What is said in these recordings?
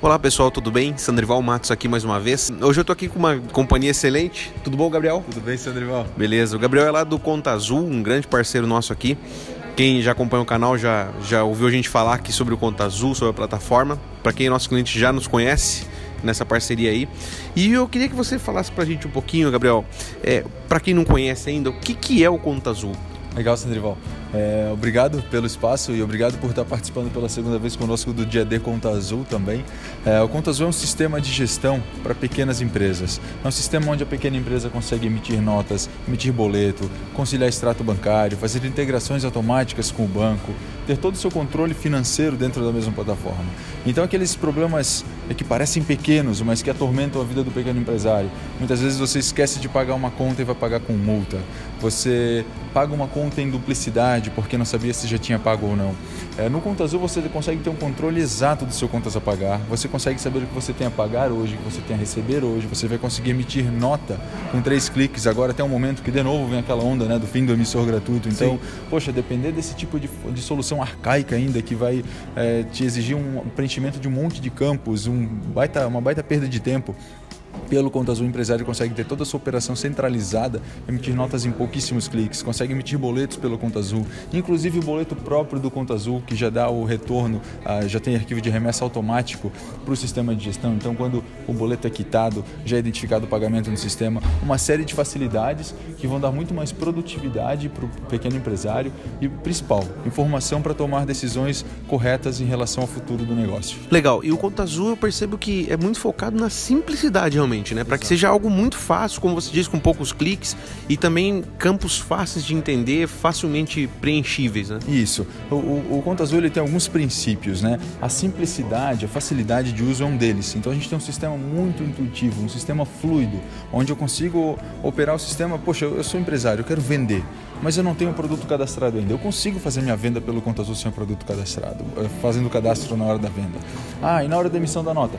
Olá pessoal, tudo bem? Sandrival Matos aqui mais uma vez. Hoje eu tô aqui com uma companhia excelente. Tudo bom, Gabriel? Tudo bem, Sandrival? Beleza. O Gabriel é lá do Conta Azul, um grande parceiro nosso aqui. Quem já acompanha o canal já, já ouviu a gente falar aqui sobre o Conta Azul, sobre a plataforma. Para quem é nosso cliente já nos conhece nessa parceria aí. E eu queria que você falasse pra gente um pouquinho, Gabriel, é, para quem não conhece ainda, o que, que é o Conta Azul? Legal, Sandrival. É, obrigado pelo espaço e obrigado por estar participando pela segunda vez conosco do Dia D Conta Azul também. É, o Conta Azul é um sistema de gestão para pequenas empresas. É um sistema onde a pequena empresa consegue emitir notas, emitir boleto, conciliar extrato bancário, fazer integrações automáticas com o banco, ter todo o seu controle financeiro dentro da mesma plataforma. Então aqueles problemas que parecem pequenos, mas que atormentam a vida do pequeno empresário. Muitas vezes você esquece de pagar uma conta e vai pagar com multa. Você paga uma conta em duplicidade porque não sabia se já tinha pago ou não. É, no Conta Azul você consegue ter um controle exato do seu contas a pagar, você consegue saber o que você tem a pagar hoje, o que você tem a receber hoje, você vai conseguir emitir nota com três cliques. Agora até um momento que de novo vem aquela onda né, do fim do emissor gratuito. Então, Sim. poxa, depender desse tipo de, de solução arcaica ainda que vai é, te exigir um preenchimento de um monte de campos, um baita, uma baita perda de tempo pelo Conta Azul, o empresário consegue ter toda a sua operação centralizada, emitir notas em pouquíssimos cliques, consegue emitir boletos pelo Conta Azul, inclusive o boleto próprio do Conta Azul, que já dá o retorno, ah, já tem arquivo de remessa automático para o sistema de gestão. Então, quando o boleto é quitado, já é identificado o pagamento no sistema. Uma série de facilidades que vão dar muito mais produtividade para o pequeno empresário e, principal, informação para tomar decisões corretas em relação ao futuro do negócio. Legal. E o Conta Azul eu percebo que é muito focado na simplicidade, realmente realmente, né? Para que seja algo muito fácil, como você diz, com poucos cliques e também campos fáceis de entender, facilmente preenchíveis, né? Isso. O, o, o Conta Azul ele tem alguns princípios, né? A simplicidade, a facilidade de uso é um deles. Então a gente tem um sistema muito intuitivo, um sistema fluido, onde eu consigo operar o sistema. Poxa, eu sou empresário, eu quero vender, mas eu não tenho produto cadastrado ainda. Eu consigo fazer minha venda pelo Conta Azul sem o produto cadastrado, eh, fazendo o cadastro na hora da venda. Ah, e na hora da emissão da nota?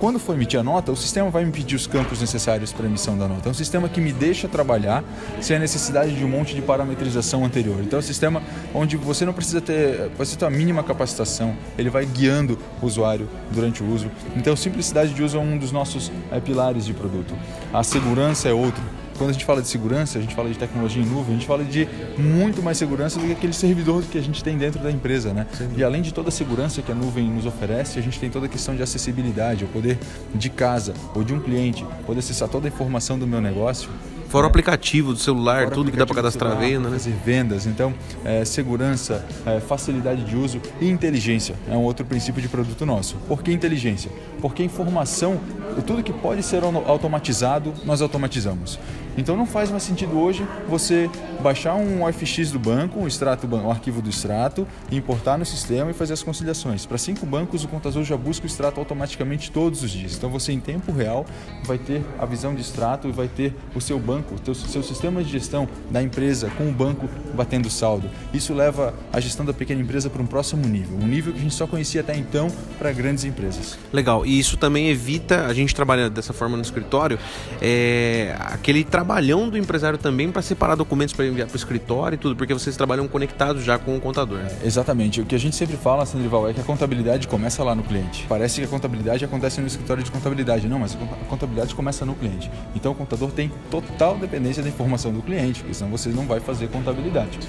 Quando for emitir a nota, o sistema vai me pedir os campos necessários para emissão da nota. É um sistema que me deixa trabalhar sem a necessidade de um monte de parametrização anterior. Então é um sistema onde você não precisa ter, você ter a mínima capacitação, ele vai guiando o usuário durante o uso. Então simplicidade de uso é um dos nossos é, pilares de produto. A segurança é outro quando a gente fala de segurança, a gente fala de tecnologia em nuvem, a gente fala de muito mais segurança do que aquele servidor que a gente tem dentro da empresa, né? Sim. E além de toda a segurança que a nuvem nos oferece, a gente tem toda a questão de acessibilidade, o poder de casa ou de um cliente poder acessar toda a informação do meu negócio Fora o aplicativo do celular, Fora tudo que dá para cadastrar celular, venda, né? Fazer vendas. Então, é, segurança, é, facilidade de uso e inteligência é um outro princípio de produto nosso. Por que inteligência? Porque informação, tudo que pode ser automatizado, nós automatizamos. Então não faz mais sentido hoje você baixar um OFX do banco, um, extrato, um arquivo do extrato, importar no sistema e fazer as conciliações. Para cinco bancos, o contador já busca o extrato automaticamente todos os dias. Então você, em tempo real, vai ter a visão de extrato e vai ter o seu banco, o seu sistema de gestão da empresa com o banco batendo saldo. Isso leva a gestão da pequena empresa para um próximo nível, um nível que a gente só conhecia até então para grandes empresas. Legal. E isso também evita, a gente trabalha dessa forma no escritório, é, aquele trabalho trabalhão do empresário também para separar documentos para enviar para o escritório e tudo, porque vocês trabalham conectados já com o contador. Né? Exatamente. O que a gente sempre fala, Sandrival, é que a contabilidade começa lá no cliente. Parece que a contabilidade acontece no escritório de contabilidade. Não, mas a contabilidade começa no cliente. Então o contador tem total dependência da informação do cliente, porque senão você não vai fazer contabilidade.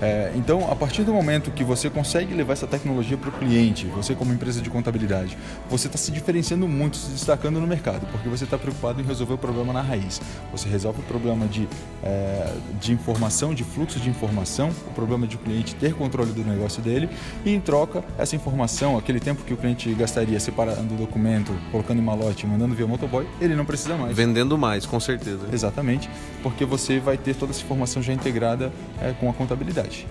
É, então, a partir do momento que você consegue levar essa tecnologia para o cliente, você como empresa de contabilidade, você está se diferenciando muito, se destacando no mercado, porque você está preocupado em resolver o problema na raiz. Você resolve problema de, é, de informação, de fluxo de informação, o problema de o cliente ter controle do negócio dele e, em troca, essa informação, aquele tempo que o cliente gastaria separando o documento, colocando em malote, mandando via motoboy, ele não precisa mais. Vendendo mais, com certeza. Exatamente, porque você vai ter toda essa informação já integrada é, com a contabilidade.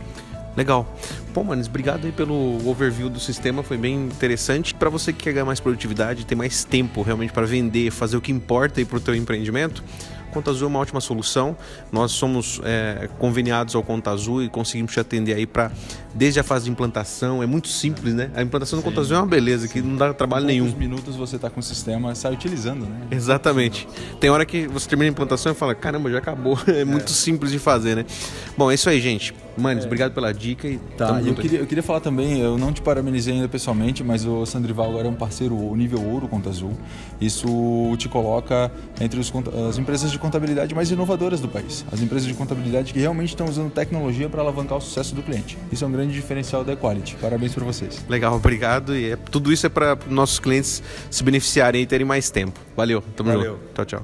Legal. Pô, Manes, obrigado aí pelo overview do sistema, foi bem interessante. Para você que quer ganhar mais produtividade, ter mais tempo realmente para vender, fazer o que importa aí para o teu empreendimento, Conta Azul é uma ótima solução. Nós somos é, conveniados ao Conta Azul e conseguimos te atender aí para desde a fase de implantação. É muito simples, né? A implantação do Conta Azul é uma beleza, que não dá trabalho em nenhum. minutos você está com o sistema, sai utilizando, né? Exatamente. Tem hora que você termina a implantação e fala, caramba, já acabou. É, é. muito simples de fazer, né? Bom, é isso aí, gente. Manes, é. obrigado pela dica e tá. Eu queria, eu queria falar também, eu não te parabenizei ainda pessoalmente, mas o Sandrival agora é um parceiro nível ouro Conta Azul. Isso te coloca entre os, as empresas de contabilidade mais inovadoras do país. As empresas de contabilidade que realmente estão usando tecnologia para alavancar o sucesso do cliente. Isso é um grande diferencial da Equality. Parabéns para vocês. Legal, obrigado. E é, tudo isso é para nossos clientes se beneficiarem e terem mais tempo. Valeu, tamo Valeu. junto. Tchau, tchau.